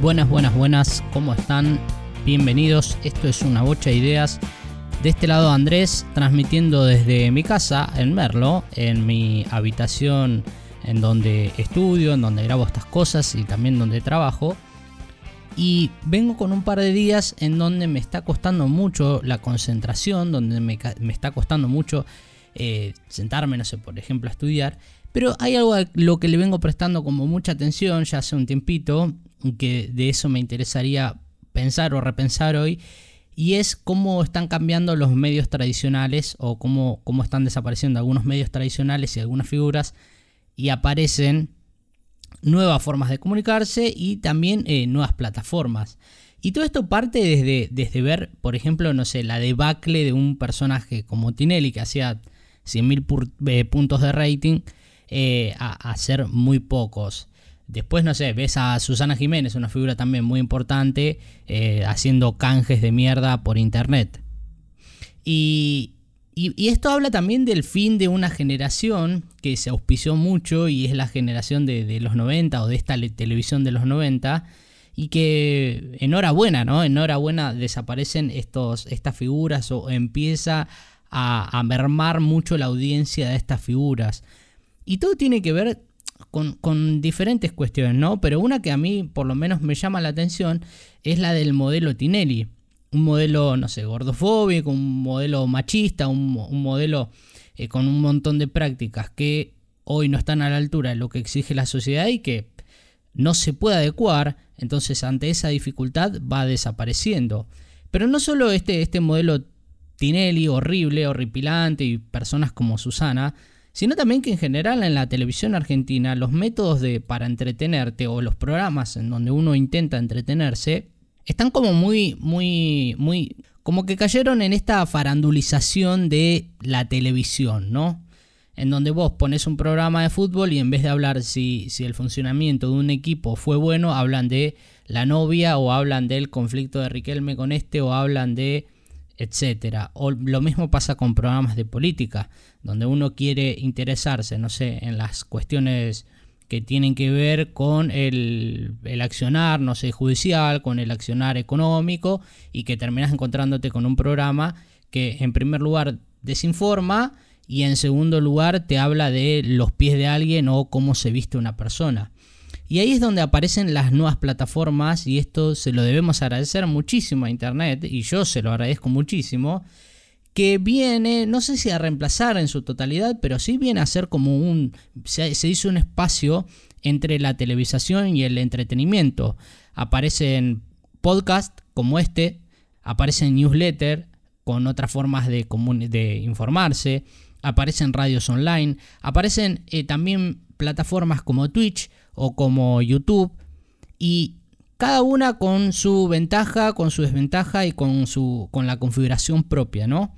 Buenas, buenas, buenas, ¿cómo están? Bienvenidos, esto es una bocha de ideas. De este lado Andrés, transmitiendo desde mi casa en Merlo, en mi habitación en donde estudio, en donde grabo estas cosas y también donde trabajo. Y vengo con un par de días en donde me está costando mucho la concentración, donde me, está costando mucho eh, sentarme, no sé, por ejemplo, a estudiar. Pero hay algo a lo que le vengo prestando como mucha atención ya hace un tiempito, que de eso me interesaría pensar o repensar hoy, y es cómo están cambiando los medios tradicionales o cómo, cómo están desapareciendo algunos medios tradicionales y algunas figuras y aparecen nuevas formas de comunicarse y también eh, nuevas plataformas. Y todo esto parte desde, desde ver, por ejemplo, no sé, la debacle de un personaje como Tinelli que hacía 100.000 eh, puntos de rating eh, a, ser muy pocos. Después, no sé, ves a Susana Jiménez, una figura también muy importante, haciendo canjes de mierda por internet. Y, y, esto habla también del fin de una generación que se auspició mucho y es la generación de, los 90 o de esta televisión de los 90 y que enhorabuena, ¿no? Enhorabuena desaparecen estos, estas figuras o empieza a, mermar mucho la audiencia de estas figuras. Y todo tiene que ver con, con, diferentes cuestiones, ¿no? Pero una que a mí por lo menos me llama la atención es la del modelo Tinelli un modelo, no sé, gordofóbico, un modelo machista, un, modelo eh, con un montón de prácticas que hoy no están a la altura de lo que exige la sociedad y que no se puede adecuar, entonces ante esa dificultad va desapareciendo. Pero no solo este, este modelo Tinelli horrible, horripilante y personas como Susana, sino también que en general en la televisión argentina los métodos de, para entretenerte o los programas en donde uno intenta entretenerse están como muy, muy, muy, como que cayeron en esta farandulización de la televisión, ¿no? En donde vos pones un programa de fútbol y en vez de hablar si, si el funcionamiento de un equipo fue bueno, hablan de la novia o hablan del conflicto de Riquelme con este o hablan de etcétera. O lo mismo pasa con programas de política, donde uno quiere interesarse, no sé, en las cuestiones que tienen que ver con el, accionar, no sé, judicial, con el accionar económico y que terminas encontrándote con un programa que en primer lugar desinforma y en segundo lugar te habla de los pies de alguien o cómo se viste una persona. Y ahí es donde aparecen las nuevas plataformas y esto se lo debemos agradecer muchísimo a Internet y yo se lo agradezco muchísimo que viene, no sé si a reemplazar en su totalidad, pero sí viene a ser como un, se, hizo un espacio entre la televisación y el entretenimiento. Aparecen podcasts como este, aparecen newsletters con otras formas de, informarse, aparecen radios online, aparecen eh, también plataformas como Twitch o como YouTube y cada una con su ventaja, con su desventaja y con, su, con la configuración propia, ¿no?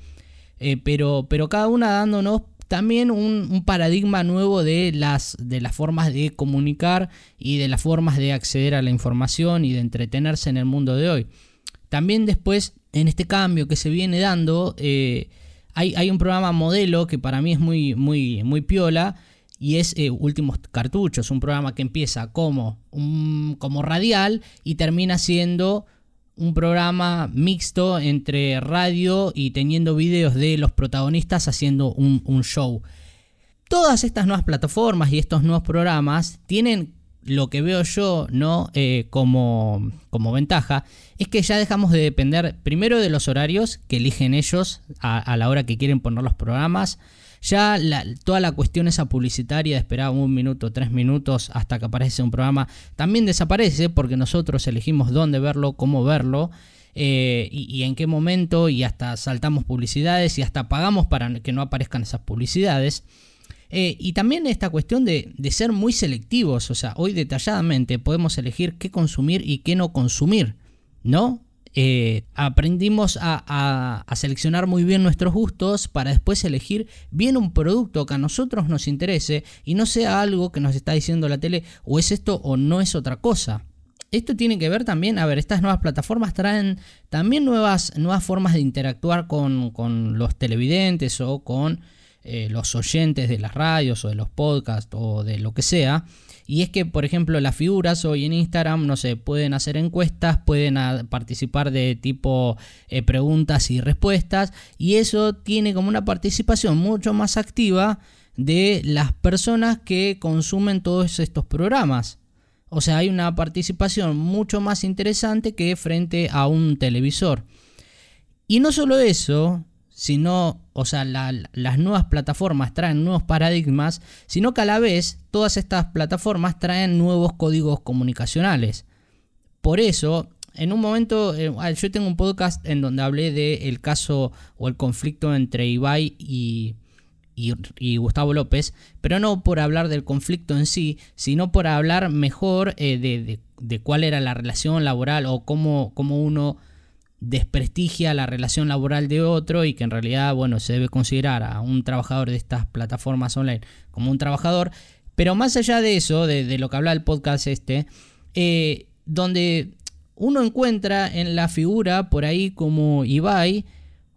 Eh, pero, pero cada una dándonos también un, paradigma nuevo de las, de las formas de comunicar y de las formas de acceder a la información y de entretenerse en el mundo de hoy. También después, en este cambio que se viene dando, eh, hay, un programa modelo que para mí es muy, muy, muy piola y es eh, Últimos Cartuchos, un programa que empieza como, un, como radial y termina siendo un programa mixto entre radio y teniendo videos de los protagonistas haciendo un, show. Todas estas nuevas plataformas y estos nuevos programas tienen lo que veo yo no eh, como, como, ventaja es que ya dejamos de depender primero de los horarios que eligen ellos a la hora que quieren poner los programas ya toda la cuestión esa publicitaria de esperar un minuto, tres minutos hasta que aparece un programa, también desaparece porque nosotros elegimos dónde verlo, cómo verlo. Eh, y, en qué momento y hasta saltamos publicidades y hasta pagamos para que no aparezcan esas publicidades. Eh, y también esta cuestión de, de, ser muy selectivos, o sea, hoy detalladamente podemos elegir qué consumir y qué no consumir, ¿no? Eh, aprendimos a, seleccionar muy bien nuestros gustos para después elegir bien un producto que a nosotros nos interese y no sea algo que nos está diciendo la tele o es esto o no es otra cosa. Esto tiene que ver también, a ver, estas nuevas plataformas traen también nuevas, nuevas formas de interactuar con, los televidentes o con eh, los oyentes de las radios o de los podcasts o de lo que sea. Y es que, por ejemplo, las figuras hoy en Instagram, no sé, pueden hacer encuestas, pueden participar de tipo eh, preguntas y respuestas. Y eso tiene como una participación mucho más activa de las personas que consumen todos estos programas. O sea, hay una participación mucho más interesante que frente a un televisor. Y no solo eso, sino, o sea, las nuevas plataformas traen nuevos paradigmas, sino que a la vez todas estas plataformas traen nuevos códigos comunicacionales. Por eso, en un momento, eh, yo tengo un podcast en donde hablé del caso o el conflicto entre Ibai y, Gustavo López, pero no por hablar del conflicto en sí, sino por hablar mejor eh, de, cuál era la relación laboral o cómo, cómo, uno desprestigia la relación laboral de otro y que en realidad, bueno, se debe considerar a un trabajador de estas plataformas online como un trabajador. Pero más allá de eso, de, lo que habla el podcast este, eh, donde uno encuentra en la figura por ahí como Ibai,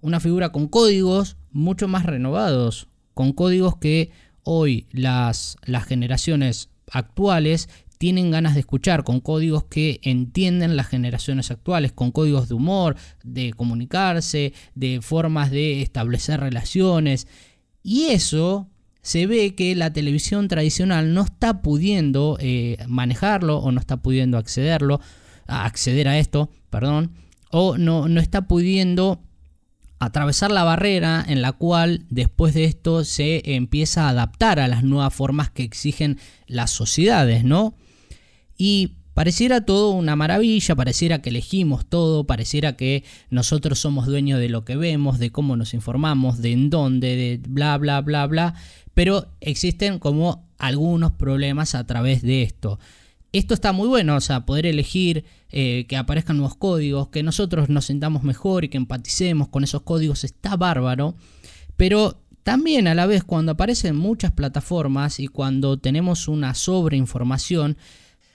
una figura con códigos mucho más renovados, con códigos que hoy las, las generaciones actuales tienen ganas de escuchar, con códigos que entienden las generaciones actuales, con códigos de humor, de comunicarse, de formas de establecer relaciones. Y eso se ve que la televisión tradicional no está pudiendo eh, manejarlo o no está pudiendo accederlo, acceder a esto, perdón, o no, no está pudiendo atravesar la barrera en la cual después de esto se empieza a adaptar a las nuevas formas que exigen las sociedades, ¿no? Y pareciera todo una maravilla, pareciera que elegimos todo, pareciera que nosotros somos dueños de lo que vemos, de cómo nos informamos, de en dónde, de bla, bla, bla, bla, pero existen como algunos problemas a través de esto. Esto está muy bueno, o sea, poder elegir eh, que aparezcan nuevos códigos, que nosotros nos sintamos mejor y que empaticemos con esos códigos, está bárbaro, pero también a la vez cuando aparecen muchas plataformas y cuando tenemos una sobreinformación,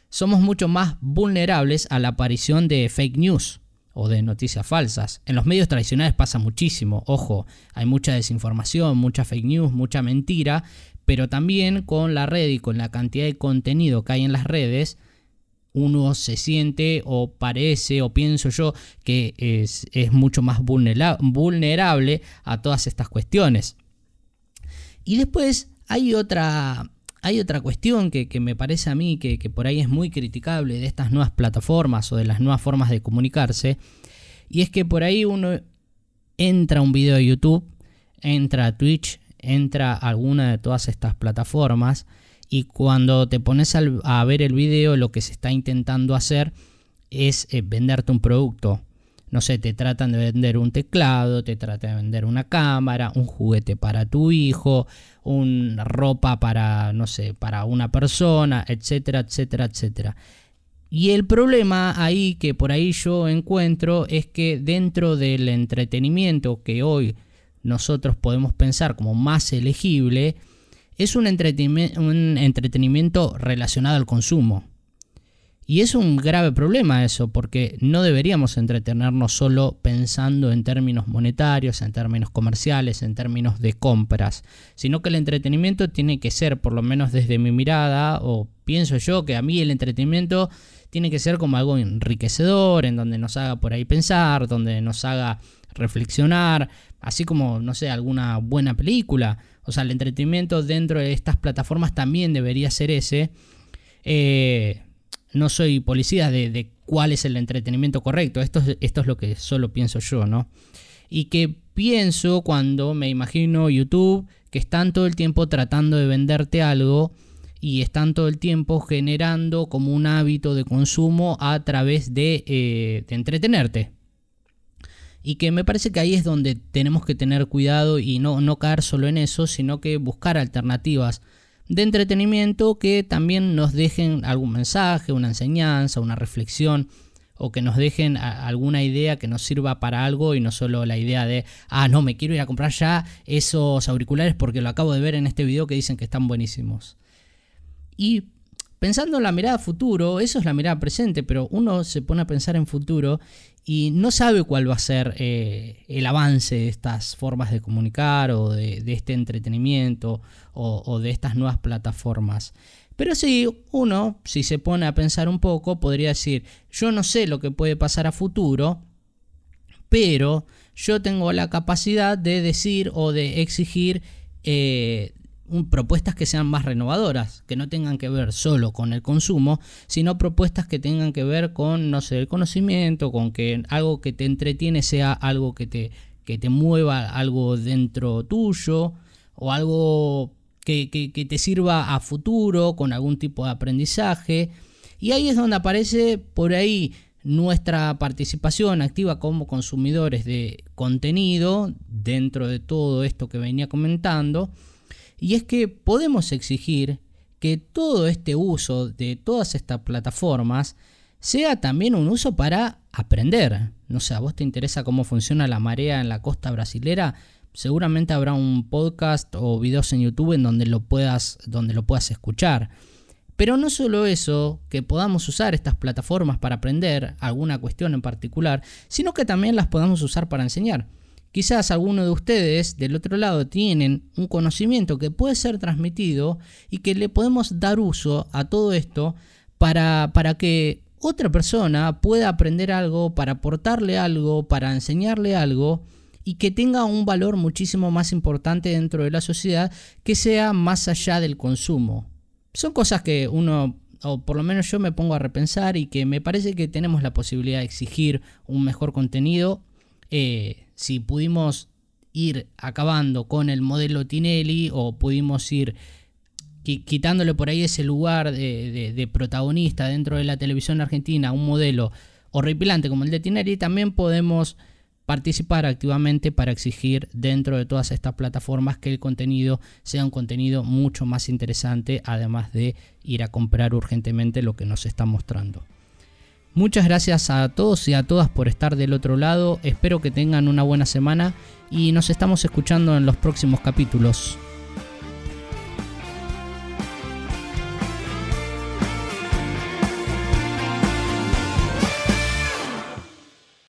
somos mucho más vulnerables a la aparición de fake news o de noticias falsas. En los medios tradicionales pasa muchísimo, ojo, hay mucha desinformación, mucha fake news, mucha mentira, pero también con la red y con la cantidad de contenido que hay en las redes, uno se siente o parece o pienso yo que es, mucho más vulnerable a todas estas cuestiones. Y después hay otra, hay otra cuestión que, me parece a mí que, por ahí es muy criticable de estas nuevas plataformas o de las nuevas formas de comunicarse. Y es que por ahí uno entra un video de YouTube, entra a Twitch, entra a alguna de todas estas plataformas y cuando te pones a ver el video lo que se está intentando hacer es eh, venderte un producto. No sé, te tratan de vender un teclado, te tratan de vender una cámara, un juguete para tu hijo, una ropa para, no sé, para una persona, etcétera, etcétera, etcétera. Y el problema ahí que por ahí yo encuentro es que dentro del entretenimiento que hoy nosotros podemos pensar como más elegible, es un entretenimiento, relacionado al consumo. Y es un grave problema eso, porque no deberíamos entretenernos solo pensando en términos monetarios, en términos comerciales, en términos de compras, sino que el entretenimiento tiene que ser, por lo menos desde mi mirada, o pienso yo que a mí el entretenimiento tiene que ser como algo enriquecedor, en donde nos haga por ahí pensar, donde nos haga reflexionar, así como, no sé, alguna buena película. O sea, el entretenimiento dentro de estas plataformas también debería ser ese. Eh, no soy policía de, cuál es el entretenimiento correcto. Esto, esto es lo que solo pienso yo, ¿no? Y que pienso cuando me imagino YouTube, que están todo el tiempo tratando de venderte algo y están todo el tiempo generando como un hábito de consumo a través de, eh, de entretenerte y que me parece que ahí es donde tenemos que tener cuidado y no, no caer solo en eso, sino que buscar alternativas de entretenimiento que también nos dejen algún mensaje, una enseñanza, una reflexión o que nos dejen alguna idea que nos sirva para algo y no solo la idea de, ah, no, me quiero ir a comprar ya esos auriculares porque lo acabo de ver en este video que dicen que están buenísimos. Y pensando en la mirada futuro, eso es la mirada presente, pero uno se pone a pensar en futuro y no sabe cuál va a ser eh, el avance de estas formas de comunicar o de, este entretenimiento o, de estas nuevas plataformas. Pero sí, uno, si se pone a pensar un poco, podría decir, yo no sé lo que puede pasar a futuro, pero yo tengo la capacidad de decir o de exigir eh, propuestas que sean más renovadoras, que no tengan que ver solo con el consumo, sino propuestas que tengan que ver con, no sé, el conocimiento, con que algo que te entretiene sea algo que te, que te mueva algo dentro tuyo, o algo que, que te sirva a futuro, con algún tipo de aprendizaje. Y ahí es donde aparece por ahí nuestra participación activa como consumidores de contenido dentro de todo esto que venía comentando y es que podemos exigir que todo este uso de todas estas plataformas sea también un uso para aprender. No sé, a vos te interesa cómo funciona la marea en la costa brasilera, seguramente habrá un podcast o videos en YouTube en donde lo puedas, donde lo puedas escuchar. Pero no solo eso, que podamos usar estas plataformas para aprender alguna cuestión en particular, sino que también las podamos usar para enseñar. Quizás alguno de ustedes del otro lado tienen un conocimiento que puede ser transmitido y que le podemos dar uso a todo esto para, para que otra persona pueda aprender algo, para aportarle algo, para enseñarle algo y que tenga un valor muchísimo más importante dentro de la sociedad que sea más allá del consumo. Son cosas que uno, o por lo menos yo me pongo a repensar y que me parece que tenemos la posibilidad de exigir un mejor contenido. Eh, si pudimos ir acabando con el modelo Tinelli o pudimos ir quitándole por ahí ese lugar de, protagonista dentro de la televisión argentina, un modelo horripilante como el de Tinelli, también podemos participar activamente para exigir dentro de todas estas plataformas que el contenido sea un contenido mucho más interesante, además de ir a comprar urgentemente lo que nos está mostrando. Muchas gracias a todos y a todas por estar del otro lado. Espero que tengan una buena semana y nos estamos escuchando en los próximos capítulos.